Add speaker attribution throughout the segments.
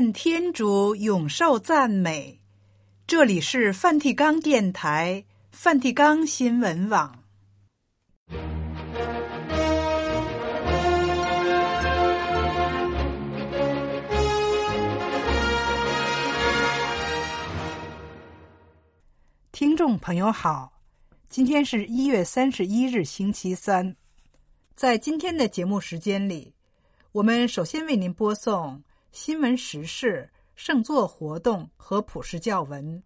Speaker 1: 愿天主永受赞美。这里是梵蒂冈电台、梵蒂冈新闻网。听众朋友好，今天是一月三十一日，星期三。在今天的节目时间里，我们首先为您播送新闻时事、圣座活动和普世教文，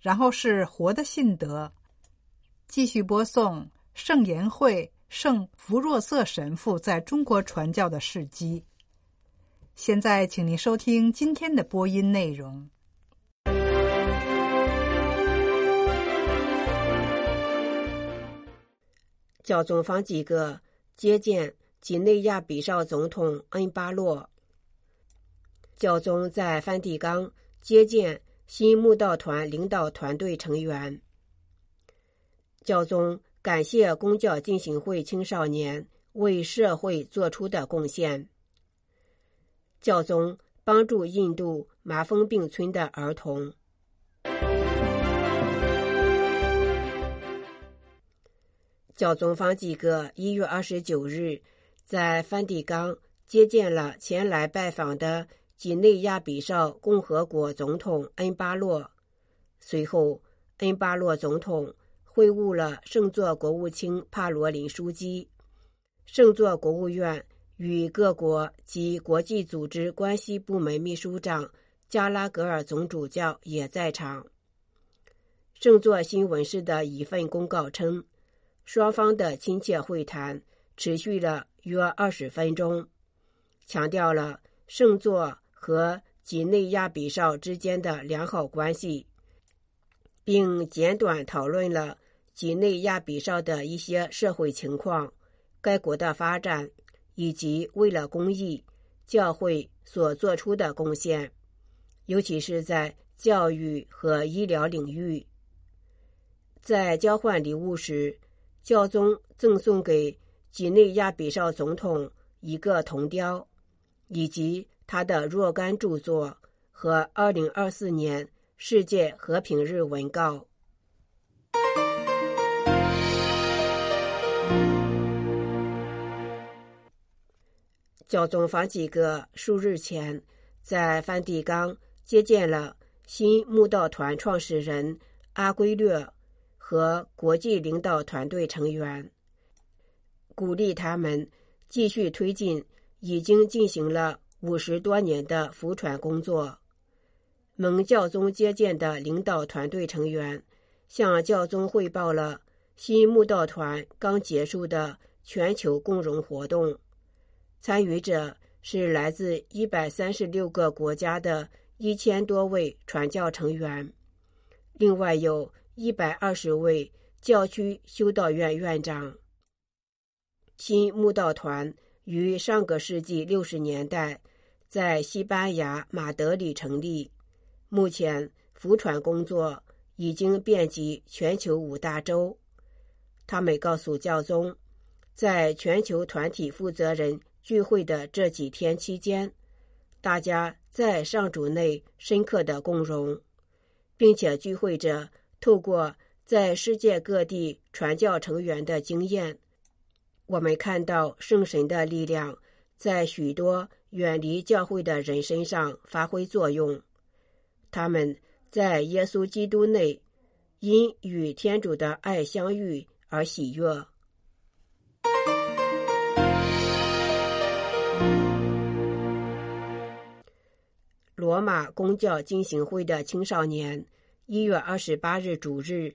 Speaker 1: 然后是活的信德，继续播送圣言会圣弗若瑟神父在中国传教的事迹。现在，请您收听今天的播音内容。
Speaker 2: 教宗方济各接见几内亚比绍总统恩巴洛。教宗在梵蒂冈接见新慕道团领导团队成员。教宗感谢公教进行会青少年为社会做出的贡献。教宗帮助印度麻风病村的儿童。教宗方济各一月二十九日在梵蒂冈接见了前来拜访的。几内亚比绍共和国总统恩巴洛，随后恩巴洛总统会晤了圣座国务卿帕罗林枢机，圣座国务院与各国及国际组织关系部门秘书长加拉格尔总主教也在场。圣座新闻社的一份公告称，双方的亲切会谈持续了约二十分钟，强调了圣座。和几内亚比绍之间的良好关系，并简短讨论了几内亚比绍的一些社会情况、该国的发展以及为了公益教会所做出的贡献，尤其是在教育和医疗领域。在交换礼物时，教宗赠送给几内亚比绍总统一个铜雕，以及。他的若干著作和二零二四年世界和平日文告。教宗方济各数日前在梵蒂冈接见了新慕道团创始人阿圭略和国际领导团队成员，鼓励他们继续推进已经进行了。五十多年的福传工作，蒙教宗接见的领导团队成员向教宗汇报了新木道团刚结束的全球共融活动，参与者是来自一百三十六个国家的一千多位传教成员，另外有一百二十位教区修道院院长。新木道团。于上个世纪六十年代，在西班牙马德里成立。目前，福传工作已经遍及全球五大洲。他们告诉教宗，在全球团体负责人聚会的这几天期间，大家在上主内深刻的共融，并且聚会者透过在世界各地传教成员的经验。我们看到圣神的力量在许多远离教会的人身上发挥作用，他们在耶稣基督内因与天主的爱相遇而喜悦。罗马公教进行会的青少年一月二十八日主日，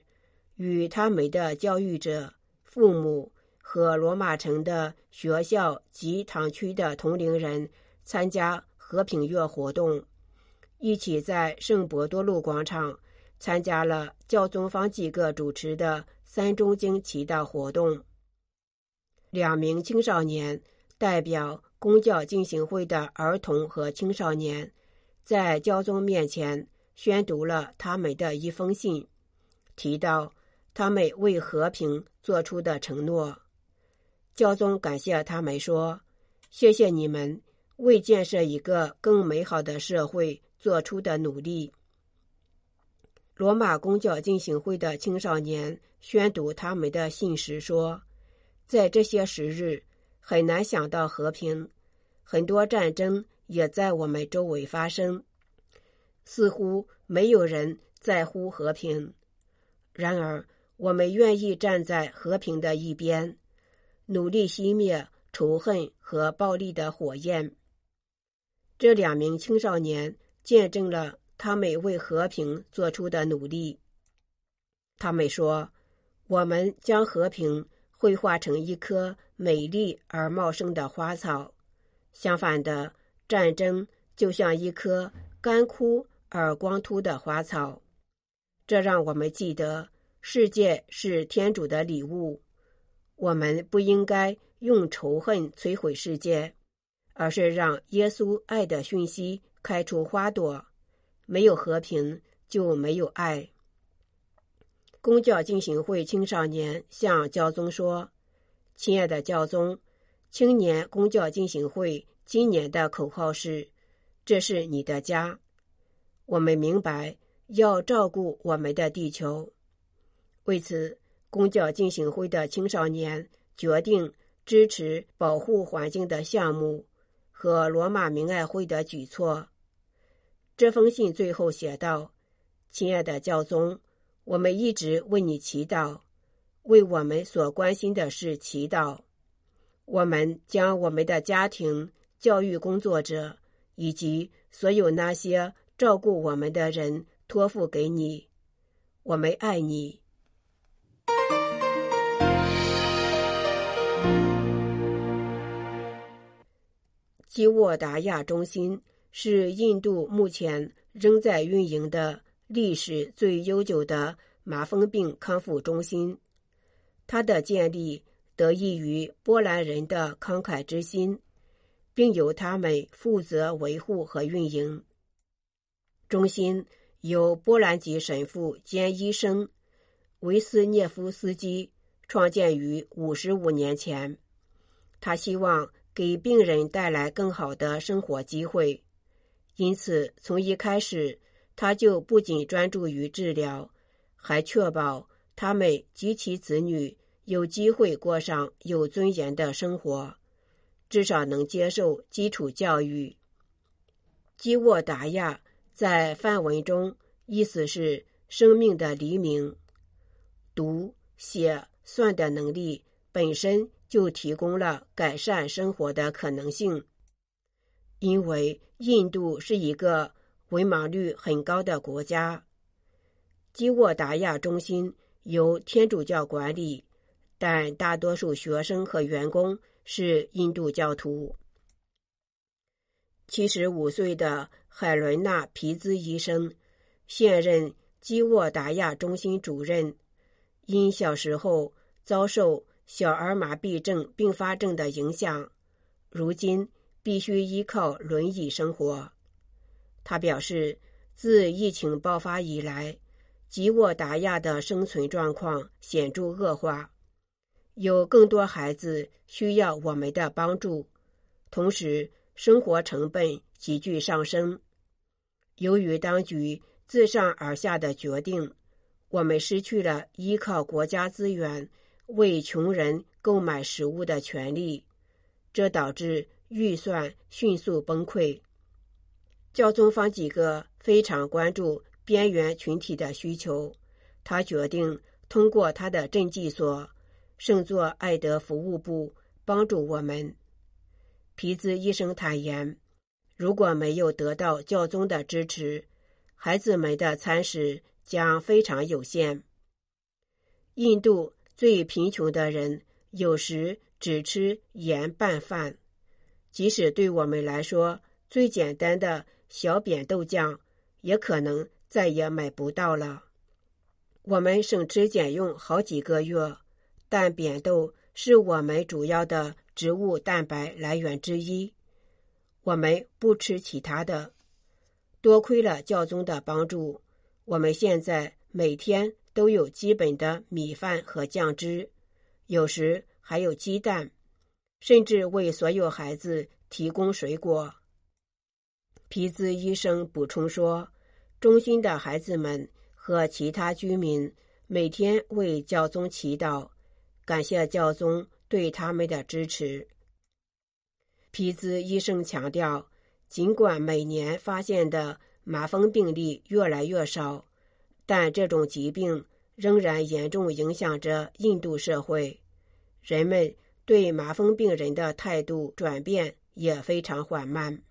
Speaker 2: 与他们的教育者、父母。和罗马城的学校及堂区的同龄人参加和平月活动，一起在圣伯多禄广场参加了教宗方济各主持的三钟经祈祷活动。两名青少年代表公教进行会的儿童和青少年，在教宗面前宣读了他们的一封信，提到他们为和平做出的承诺。教宗感谢他们说：“谢谢你们为建设一个更美好的社会做出的努力。罗马公教进行会的青少年宣读他们的信时说：“在这些时日，很难想到和平，很多战争也在我们周围发生，似乎没有人在乎和平。然而，我们愿意站在和平的一边，努力熄灭仇恨和暴力的火焰。”这两名青少年见证了他们为和平做出的努力。他们说：“我们将和平绘画成一棵美丽而茂盛的花草，相反的，战争就像一棵干枯而光秃的花草。”这让我们记得，世界是天主的礼物，我们不应该用仇恨摧毁世界。而是让耶稣爱的讯息开出花朵，没有和平就没有爱。公教进行会青少年向教宗说：“亲爱的教宗，青年公教进行会今年的口号是‘这是你的家’。我们明白要照顾我们的地球，为此，公教进行会的青少年决定支持保护环境的项目。”和罗马明爱会的举措。这封信最后写道：“亲爱的教宗，我们一直为你祈祷，为我们所关心的事祈祷。我们将我们的家庭、教育工作者以及所有那些照顾我们的人托付给你。我们爱你。”基沃达亚中心是印度目前仍在运营的历史最悠久的麻风病康复中心。它的建立得益于波兰人的慷慨之心，并由他们负责维护和运营。中心由波兰籍神父兼医生维斯涅夫斯基创建于五十五年前。他希望，给病人带来更好的生活机会，因此从一开始，他就不仅专注于治疗，还确保他们及其子女有机会过上有尊严的生活，至少能接受基础教育。基沃达亚在梵文中意思是“生命的黎明”，读、写、算的能力本身。就提供了改善生活的可能性，因为印度是一个文盲率很高的国家。基沃达亚中心由天主教管理，但大多数学生和员工是印度教徒。七十五岁的海伦娜·皮兹医生，现任基沃达亚中心主任，因小时候遭受小儿麻痹症并发症的影响，如今必须依靠轮椅生活。他表示，自疫情爆发以来，吉沃达亚的生存状况显著恶化，有更多孩子需要我们的帮助，同时生活成本急剧上升。由于当局自上而下的决定，我们失去了依靠国家资源。为穷人购买食物的权利，这导致预算迅速崩溃。教宗方几个非常关注边缘群体的需求，他决定通过他的镇济所圣座爱德服务部帮助我们。皮兹医生坦言，如果没有得到教宗的支持，孩子们的餐食将非常有限。印度。最贫穷的人有时只吃盐拌饭，即使对我们来说最简单的小扁豆酱，也可能再也买不到了。我们省吃俭用好几个月，但扁豆是我们主要的植物蛋白来源之一，我们不吃其他的。多亏了教宗的帮助，我们现在每天。都有基本的米饭和酱汁，有时还有鸡蛋，甚至为所有孩子提供水果。皮兹医生补充说，中心的孩子们和其他居民每天为教宗祈祷，感谢教宗对他们的支持。皮兹医生强调，尽管每年发现的麻风病例越来越少，但这种疾病仍然严重影响着印度社会。人们对麻风病人的态度转变也非常缓慢，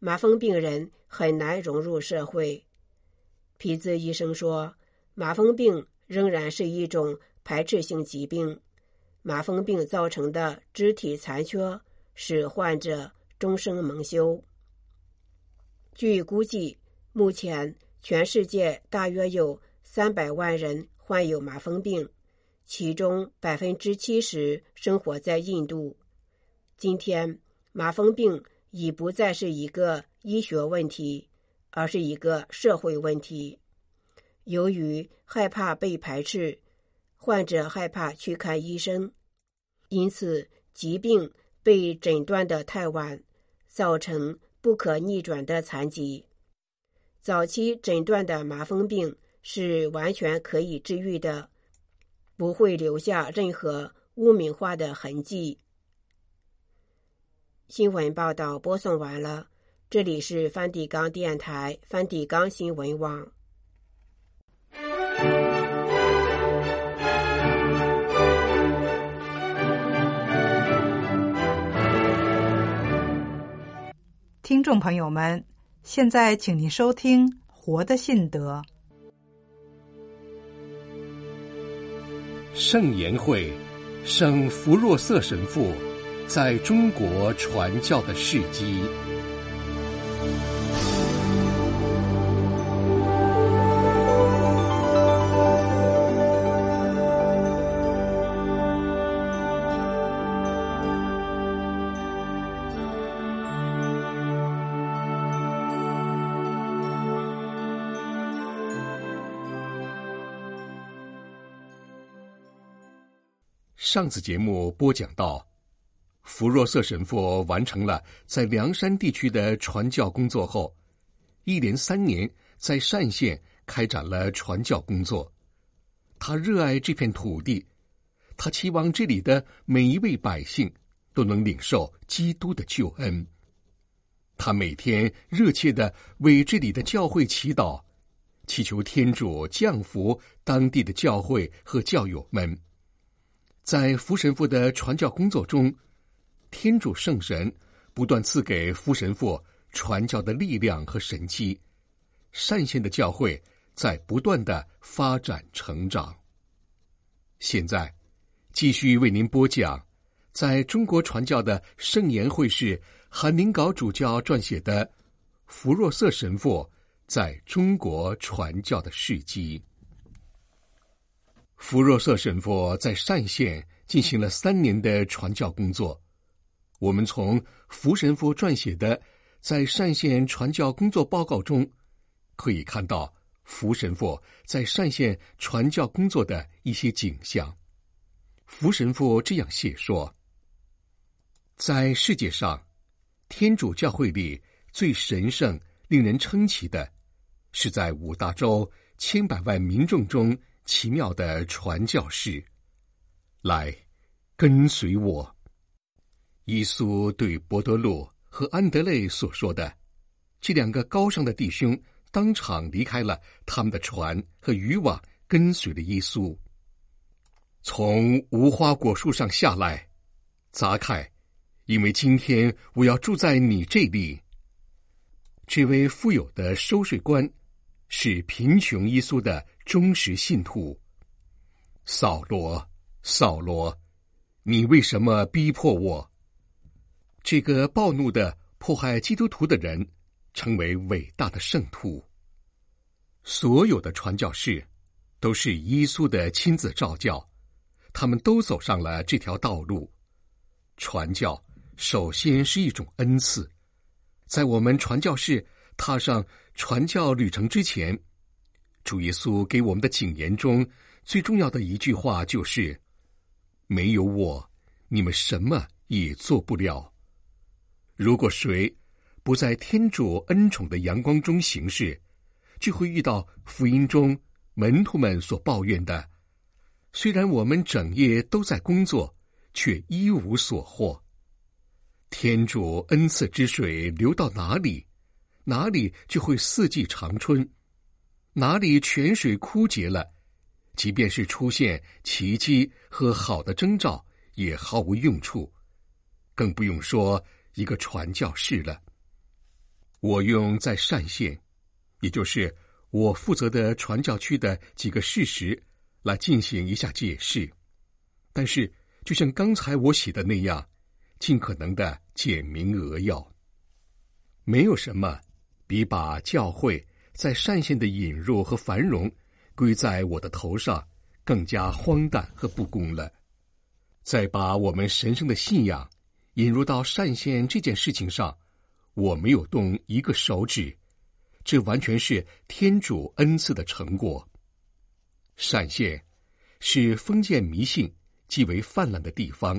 Speaker 2: 麻风病人很难融入社会。皮兹医生说，麻风病仍然是一种排斥性疾病，麻风病造成的肢体残缺使患者终生蒙羞。据估计，目前全世界大约有三百万人患有麻风病。其中百分之七十生活在印度。今天，麻风病已不再是一个医学问题，而是一个社会问题。由于害怕被排斥，患者害怕去看医生，因此疾病被诊断的太晚，造成不可逆转的残疾。早期诊断的麻风病是完全可以治愈的。不会留下任何污名化的痕迹。新闻报道播送完了，这里是梵蒂冈电台梵蒂冈新闻网。
Speaker 1: 听众朋友们，现在请您收听《活的信德》。
Speaker 3: 圣言会，圣弗若瑟神父在中国传教的事迹。上次节目播讲到，弗若瑟神父完成了在凉山地区的传教工作后，一连三年在单县开展了传教工作。他热爱这片土地，他期望这里的每一位百姓都能领受基督的救恩。他每天热切的为这里的教会祈祷，祈求天主降福当地的教会和教友们。在福神父的传教工作中，天主圣神不断赐给福神父传教的力量和神迹，善县的教会在不断的发展成长。现在，继续为您播讲，在中国传教的圣言会士韩宁镐主教撰写的福若瑟神父在中国传教的事迹。福若瑟神父在单县进行了三年的传教工作。我们从福神父撰写的在单县传教工作报告中，可以看到福神父在单县传教工作的一些景象。福神父这样写说：在世界上，天主教会里最神圣、令人称奇的，是在五大洲千百万民众中。奇妙的传教士，来跟随我。耶稣对伯多禄和安德肋所说的，这两个高尚的弟兄当场离开了他们的船和渔网，跟随了耶稣。从无花果树上下来，匝凯，因为今天我要住在你这里。这位富有的收税官，是贫穷耶稣的。忠实信徒，扫罗，扫罗，你为什么逼迫我？这个暴怒的迫害基督徒的人，成为伟大的圣徒。所有的传教士，都是耶稣的亲自召教，他们都走上了这条道路。传教首先是一种恩赐，在我们传教士踏上传教旅程之前。主耶稣给我们的警言中最重要的一句话就是：“没有我，你们什么也做不了。”如果谁不在天主恩宠的阳光中行事，就会遇到福音中门徒们所抱怨的：虽然我们整夜都在工作，却一无所获。天主恩赐之水流到哪里，哪里就会四季长春；哪里泉水枯竭了，即便是出现奇迹和好的征兆，也毫无用处。更不用说一个传教士了。我用在单县，也就是我负责的传教区的几个事实来进行一下解释。但是，就像刚才我写的那样，尽可能的简明扼要。没有什么比把教会在单县的引入和繁荣归在我的头上更加荒诞和不公了。再把我们神圣的信仰引入到单县这件事情上，我没有动一个手指，这完全是天主恩赐的成果。单县是封建迷信极为泛滥的地方，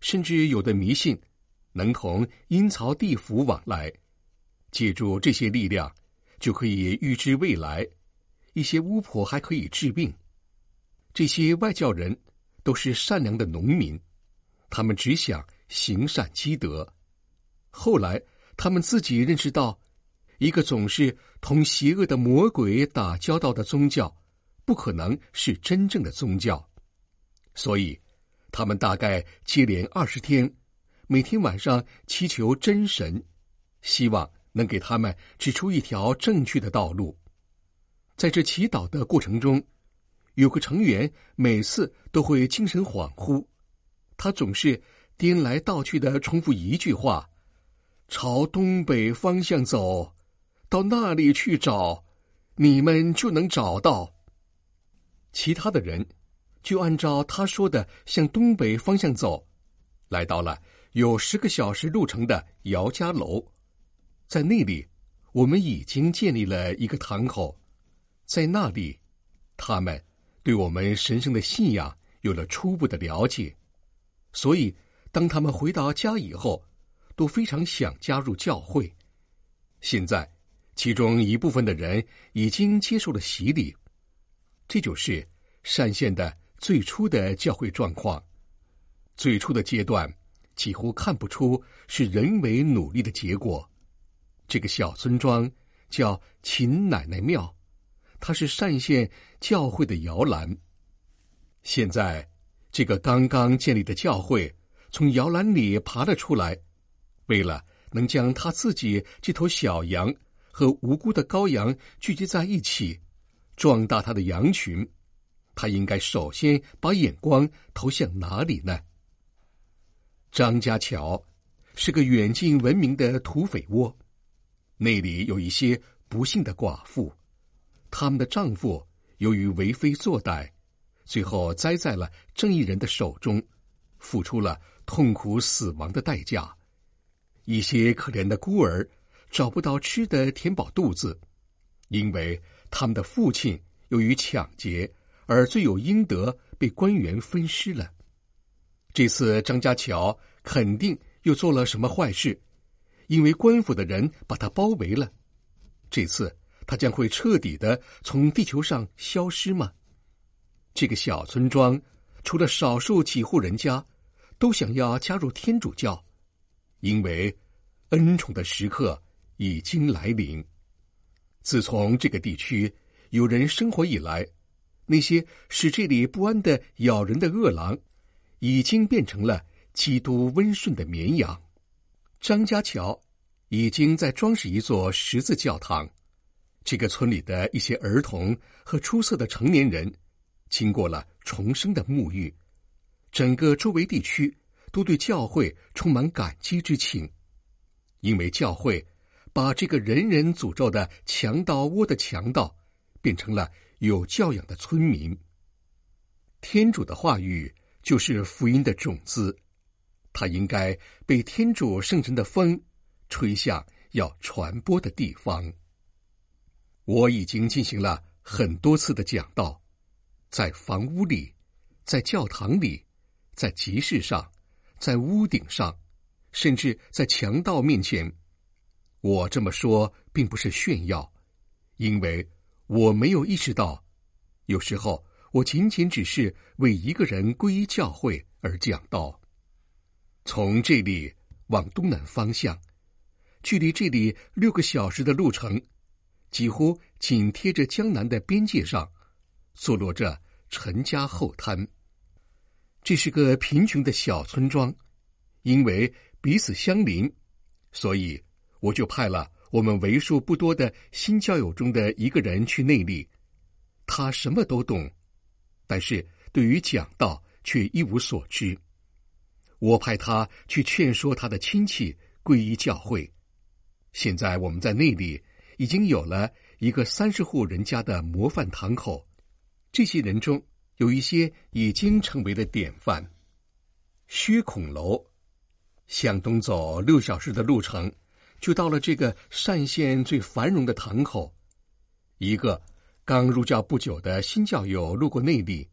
Speaker 3: 甚至有的迷信能同阴曹地府往来，借助这些力量就可以预知未来。一些巫婆还可以治病。这些外教人都是善良的农民，他们只想。行善积德，后来他们自己认识到，一个总是同邪恶的魔鬼打交道的宗教，不可能是真正的宗教，所以他们大概接连二十天，每天晚上祈求真神，希望能给他们指出一条正确的道路。在这祈祷的过程中，有个成员每次都会精神恍惚，他总是。颠来倒去的重复一句话：“朝东北方向走，到那里去找，你们就能找到。”其他的人就按照他说的向东北方向走，来到了有十个小时路程的姚家楼，在那里，我们已经建立了一个堂口，在那里，他们对我们神圣的信仰有了初步的了解，所以。当他们回到家以后，都非常想加入教会。现在，其中一部分的人已经接受了洗礼。这就是单县的最初的教会状况。最初的阶段几乎看不出是人为努力的结果。这个小村庄叫秦奶奶庙，它是单县教会的摇篮。现在，这个刚刚建立的教会。从摇篮里爬了出来，为了能将他自己这头小羊和无辜的羔羊聚集在一起，壮大他的羊群，他应该首先把眼光投向哪里呢？张家桥是个远近闻名的土匪窝，那里有一些不幸的寡妇，他们的丈夫由于为非作歹，最后栽在了正义人的手中，付出了。痛苦死亡的代价，一些可怜的孤儿找不到吃的填饱肚子，因为他们的父亲由于抢劫而罪有应得，被官员分尸了。这次张家桥肯定又做了什么坏事，因为官府的人把他包围了。这次他将会彻底的从地球上消失吗？这个小村庄除了少数几户人家。都想要加入天主教，因为恩宠的时刻已经来临。自从这个地区有人生活以来，那些使这里不安的咬人的恶狼，已经变成了基督温顺的绵羊。张家桥已经在装饰一座十字教堂。这个村里的一些儿童和出色的成年人，经过了重生的沐浴。整个周围地区都对教会充满感激之情，因为教会把这个人人诅咒的强盗窝的强盗变成了有教养的村民。天主的话语就是福音的种子，它应该被天主圣神的风吹向要传播的地方。我已经进行了很多次的讲道，在房屋里，在教堂里。在集市上，在屋顶上，甚至在强盗面前。我这么说并不是炫耀，因为我没有意识到，有时候我仅仅只是为一个人皈依教会而讲道。从这里往东南方向，距离这里六个小时的路程，几乎紧贴着江南的边界上，坐落着陈家后滩。这是个贫穷的小村庄，因为彼此相邻，所以我就派了我们为数不多的新教友中的一个人去那里。他什么都懂，但是对于讲道却一无所知。我派他去劝说他的亲戚皈依教会。现在我们在那里已经有了一个三十户人家的模范堂口。这些人中有一些已经成为了典范。薛孔楼向东走六小时的路程，就到了这个单县最繁荣的堂口。一个刚入教不久的新教友路过内里，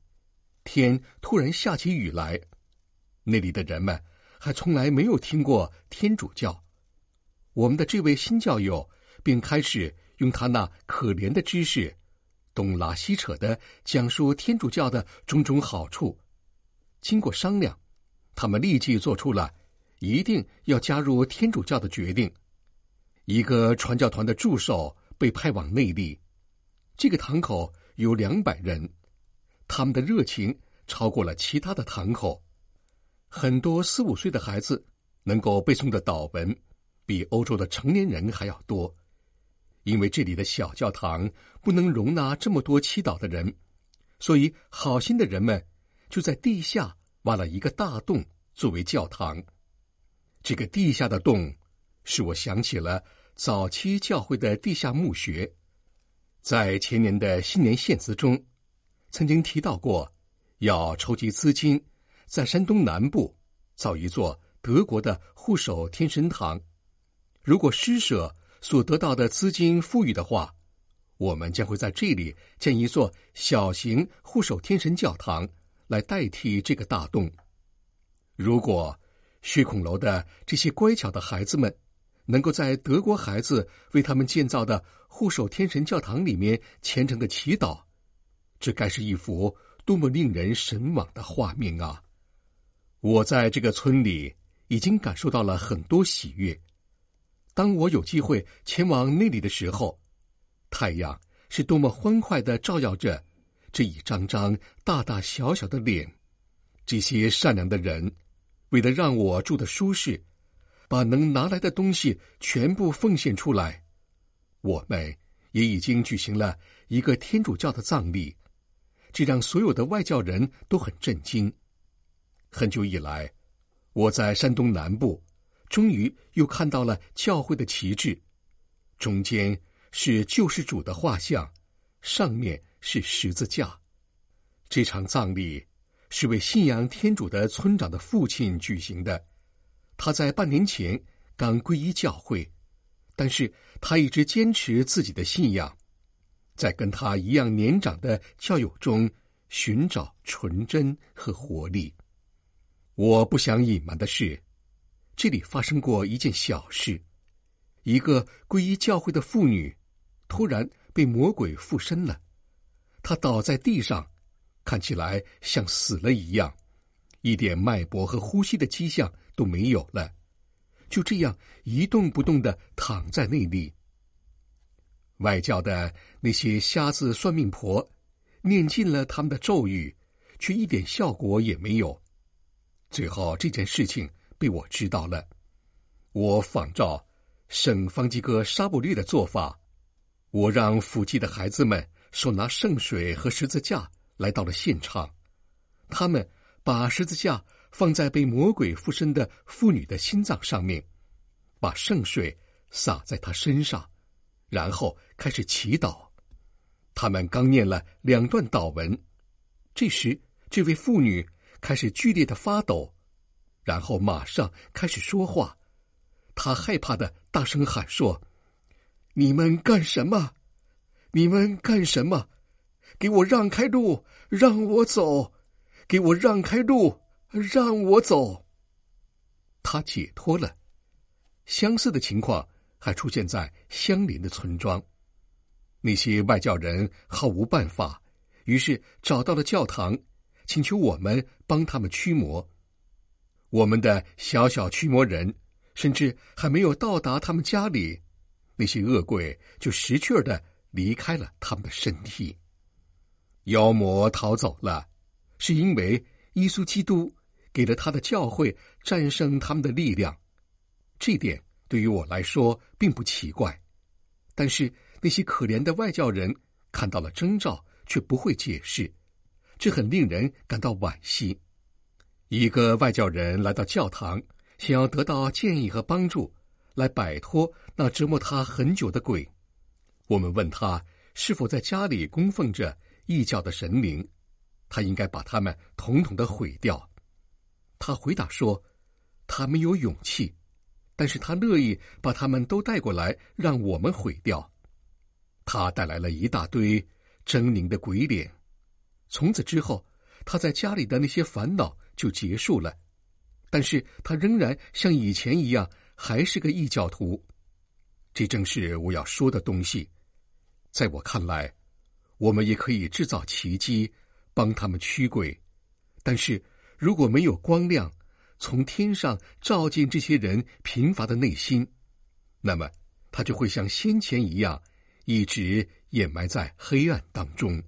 Speaker 3: 天突然下起雨来。那里的人们还从来没有听过天主教，我们的这位新教友便开始用他那可怜的知识，东拉西扯的讲述天主教的种种好处。经过商量，他们立即做出了一定要加入天主教的决定。一个传教团的助手被派往内里，这个堂口有两百人，他们的热情超过了其他的堂口。很多四五岁的孩子能够背诵的祷文，比欧洲的成年人还要多。因为这里的小教堂不能容纳这么多祈祷的人，所以好心的人们就在地下挖了一个大洞作为教堂。这个地下的洞，使我想起了早期教会的地下墓穴。在前年的新年献词中，曾经提到过要筹集资金。在山东南部造一座德国的护守天神堂，如果施舍所得到的资金富裕的话，我们将会在这里建一座小型护守天神教堂来代替这个大洞。如果薛孔楼的这些乖巧的孩子们能够在德国孩子为他们建造的护守天神教堂里面虔诚的祈祷，这该是一幅多么令人神往的画面啊！我在这个村里已经感受到了很多喜悦。当我有机会前往那里的时候，太阳是多么欢快的照耀着这一张张大大小小的脸。这些善良的人，为了让我住得舒适，把能拿来的东西全部奉献出来。我们也已经举行了一个天主教的葬礼，这让所有的外教人都很震惊。很久以来，我在山东南部，终于又看到了教会的旗帜，中间是救世主的画像，上面是十字架。这场葬礼是为信仰天主的村长的父亲举行的，他在半年前刚皈依教会，但是他一直坚持自己的信仰，在跟他一样年长的教友中寻找纯真和活力。我不想隐瞒的是，这里发生过一件小事：一个皈依教会的妇女突然被魔鬼附身了，她倒在地上，看起来像死了一样，一点脉搏和呼吸的迹象都没有了，就这样一动不动的躺在那里。外教的那些瞎子算命婆念尽了他们的咒语，却一点效果也没有。最后这件事情被我知道了，我仿照圣方济各沙不略的做法，我让附近的孩子们手拿圣水和十字架来到了现场，他们把十字架放在被魔鬼附身的妇女的心脏上面，把圣水洒在她身上，然后开始祈祷。他们刚念了两段祷文，这时这位妇女。开始剧烈的发抖，然后马上开始说话。他害怕的大声喊说：“你们干什么？你们干什么？给我让开路，让我走！给我让开路，让我走！”他解脱了。相似的情况还出现在相邻的村庄。那些外教人毫无办法，于是找到了教堂，请求我们帮他们驱魔。我们的小小驱魔人，甚至还没有到达他们家里，那些恶鬼就识趣的离开了他们的身体。妖魔逃走了，是因为耶稣基督给了他的教会战胜他们的力量。这点对于我来说并不奇怪，但是那些可怜的外教人看到了征兆，却不会解释，这很令人感到惋惜。一个外教人来到教堂，想要得到建议和帮助，来摆脱那折磨他很久的鬼。我们问他是否在家里供奉着异教的神灵，他应该把他们统统的毁掉。他回答说，他没有勇气，但是他乐意把他们都带过来，让我们毁掉。他带来了一大堆狰狞的鬼脸。从此之后，他在家里的那些烦恼就结束了，但是他仍然像以前一样，还是个异教徒。这正是我要说的东西。在我看来，我们也可以制造奇迹，帮他们驱鬼。但是如果没有光亮从天上照进这些人贫乏的内心，那么他就会像先前一样，一直掩埋在黑暗当中。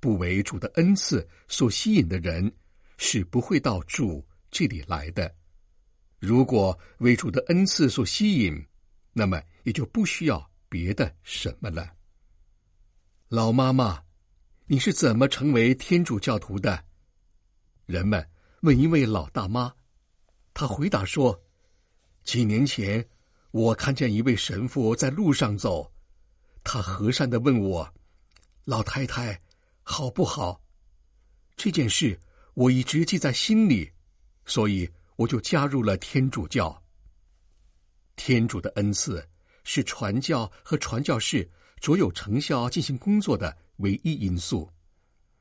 Speaker 3: 不为主的恩赐所吸引的人，是不会到主这里来的。如果为主的恩赐所吸引，那么也就不需要别的什么了。老妈妈，你是怎么成为天主教徒的？人们问一位老大妈，她回答说：“几年前，我看见一位神父在路上走，他和善地问我，老太太好不好？这件事。”我一直记在心里，所以我就加入了天主教。天主的恩赐是传教和传教士卓有成效进行工作的唯一因素，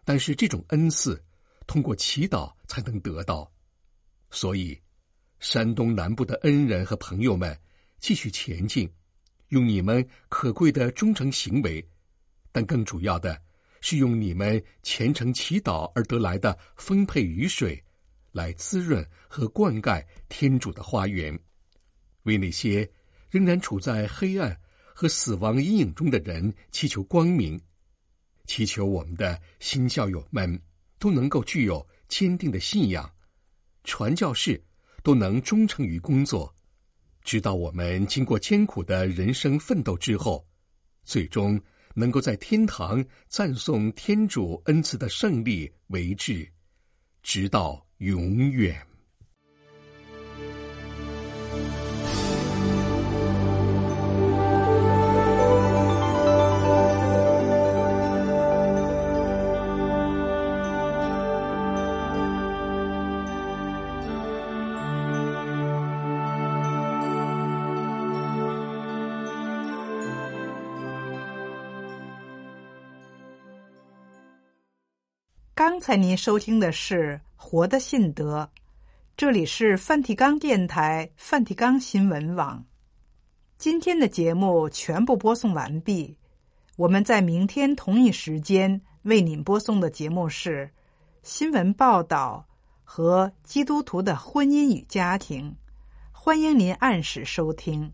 Speaker 3: 但是这种恩赐通过祈祷才能得到。所以，山东南部的恩人和朋友们继续前进，用你们可贵的忠诚行为，但更主要的。是用你们虔诚祈祷而得来的丰沛雨水，来滋润和灌溉天主的花园，为那些仍然处在黑暗和死亡阴影中的人祈求光明，祈求我们的新教友们都能够具有坚定的信仰，传教士都能忠诚于工作，直到我们经过艰苦的人生奋斗之后，最终。能够在天堂赞颂天主恩赐的胜利为至，直到永远。
Speaker 1: 刚才您收听的是《活的信德》，这里是梵蒂冈电台、梵蒂冈新闻网。今天的节目全部播送完毕，我们在明天同一时间为您播送的节目是新闻报道和基督徒的婚姻与家庭，欢迎您按时收听。